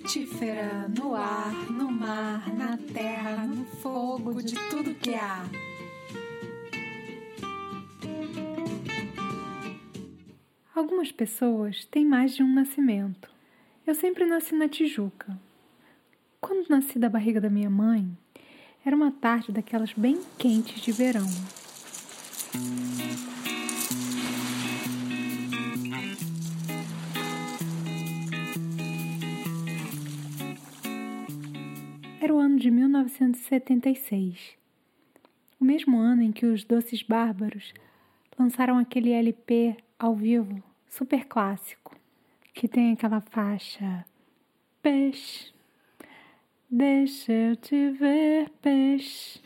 frutífera no ar, no mar, na terra, no fogo, de tudo que há. Algumas pessoas têm mais de um nascimento. Eu sempre nasci na Tijuca. Quando nasci da barriga da minha mãe, era uma tarde daquelas bem quentes de verão. Era o ano de 1976, o mesmo ano em que os Doces Bárbaros lançaram aquele LP ao vivo super clássico, que tem aquela faixa Peixe, deixa eu te ver, peixe.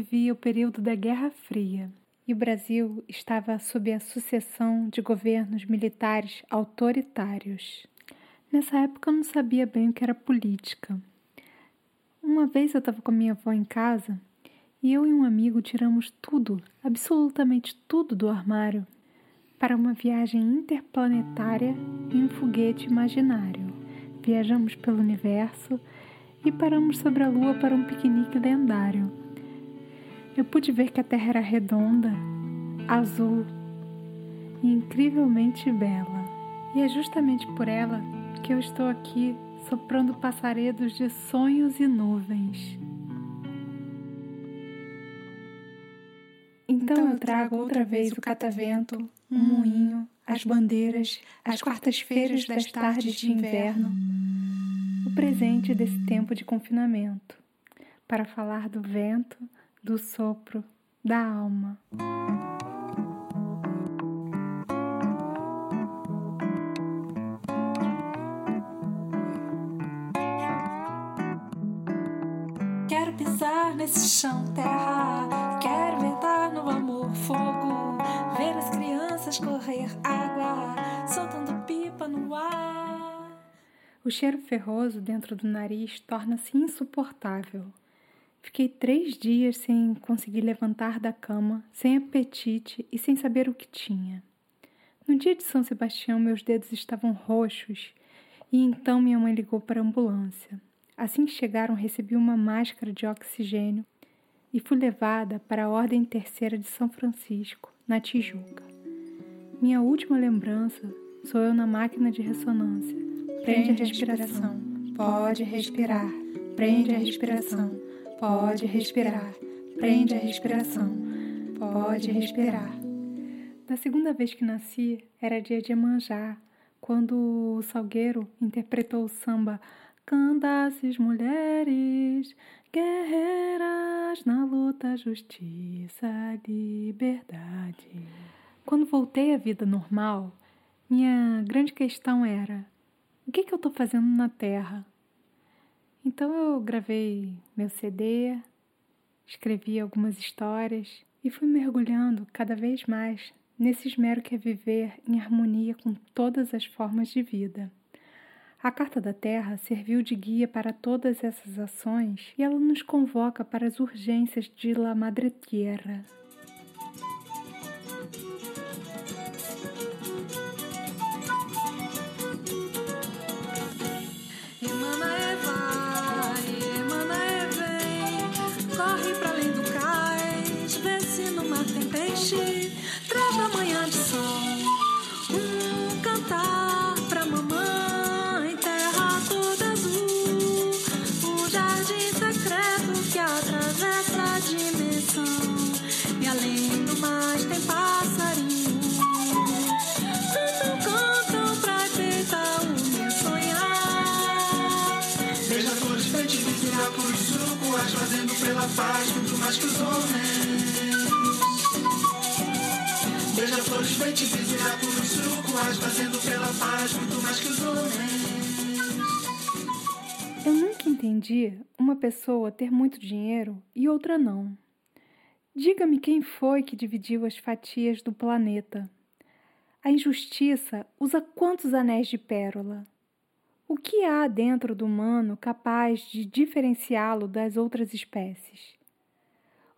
Vivia o período da Guerra Fria e o Brasil estava sob a sucessão de governos militares autoritários. Nessa época eu não sabia bem o que era política. Uma vez eu estava com a minha avó em casa e eu e um amigo tiramos tudo, absolutamente tudo do armário para uma viagem interplanetária em um foguete imaginário. Viajamos pelo universo e paramos sobre a Lua para um piquenique lendário. Eu pude ver que a Terra era redonda, azul e incrivelmente bela. E é justamente por ela que eu estou aqui soprando passaredos de sonhos e nuvens. Então eu trago outra vez o catavento, um moinho, as bandeiras, as quartas-feiras das tardes de inverno, o presente desse tempo de confinamento, para falar do vento, do sopro, da alma. Quero pisar nesse chão terra, quero ventar no amor fogo, ver as crianças correr água, soltando pipa no ar. O cheiro ferroso dentro do nariz torna-se insuportável. Fiquei três dias sem conseguir levantar da cama, sem apetite e sem saber o que tinha. No dia de São Sebastião, meus dedos estavam roxos e então minha mãe ligou para a ambulância. Assim que chegaram, recebi uma máscara de oxigênio e fui levada para a Ordem Terceira de São Francisco, na Tijuca. Minha última lembrança sou eu na máquina de ressonância. Prende a respiração. Pode respirar. Prende a respiração. Pode respirar. Prende a respiração. Pode respirar. Da segunda vez que nasci, era dia de Emanjá, quando o Salgueiro interpretou o samba Candaces mulheres, guerreiras na luta, justiça, liberdade. Quando voltei à vida normal, minha grande questão era: o que, que eu estou fazendo na Terra? Então eu gravei meu CD, escrevi algumas histórias e fui mergulhando cada vez mais nesse esmero que é viver em harmonia com todas as formas de vida. A Carta da Terra serviu de guia para todas essas ações e ela nos convoca para as urgências de La Madre Tierra. Pela paz muito mais que os homens Beija-flores, feitiços, irapos, surucuás Fazendo pela paz muito mais que os homens Eu nunca entendi uma pessoa ter muito dinheiro e outra não. Diga-me quem foi que dividiu as fatias do planeta. A injustiça usa quantos anéis de pérola? O que há dentro do humano capaz de diferenciá-lo das outras espécies?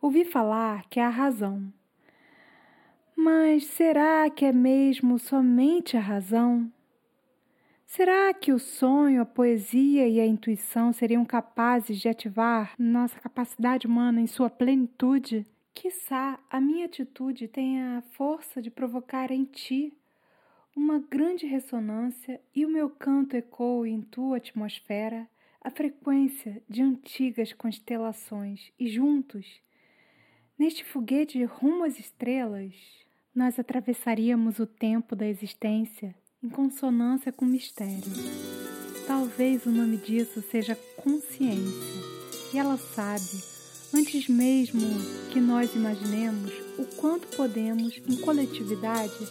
Ouvi falar que há razão. Mas será que é mesmo somente a razão? Será que o sonho, a poesia e a intuição seriam capazes de ativar nossa capacidade humana em sua plenitude? Quiçá a minha atitude tenha a força de provocar em ti uma grande ressonância e o meu canto ecoe em tua atmosfera a frequência de antigas constelações e juntos, neste foguete rumo às estrelas, nós atravessaríamos o tempo da existência em consonância com o mistério. Talvez o nome disso seja consciência, e ela sabe, antes mesmo que nós imaginemos, o quanto podemos, em coletividade,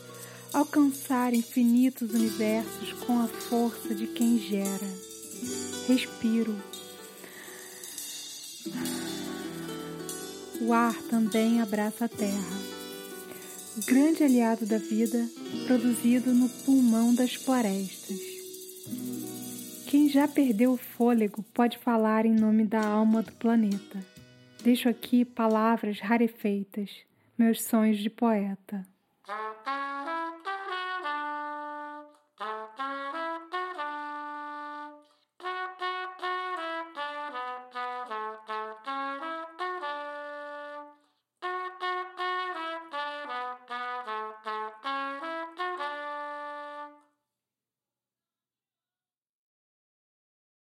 alcançar infinitos universos com a força de quem gera. Respiro. O ar também abraça a terra grande aliado da vida, produzido no pulmão das florestas. Quem já perdeu o fôlego pode falar em nome da alma do planeta. Deixo aqui palavras rarefeitas, meus sonhos de poeta.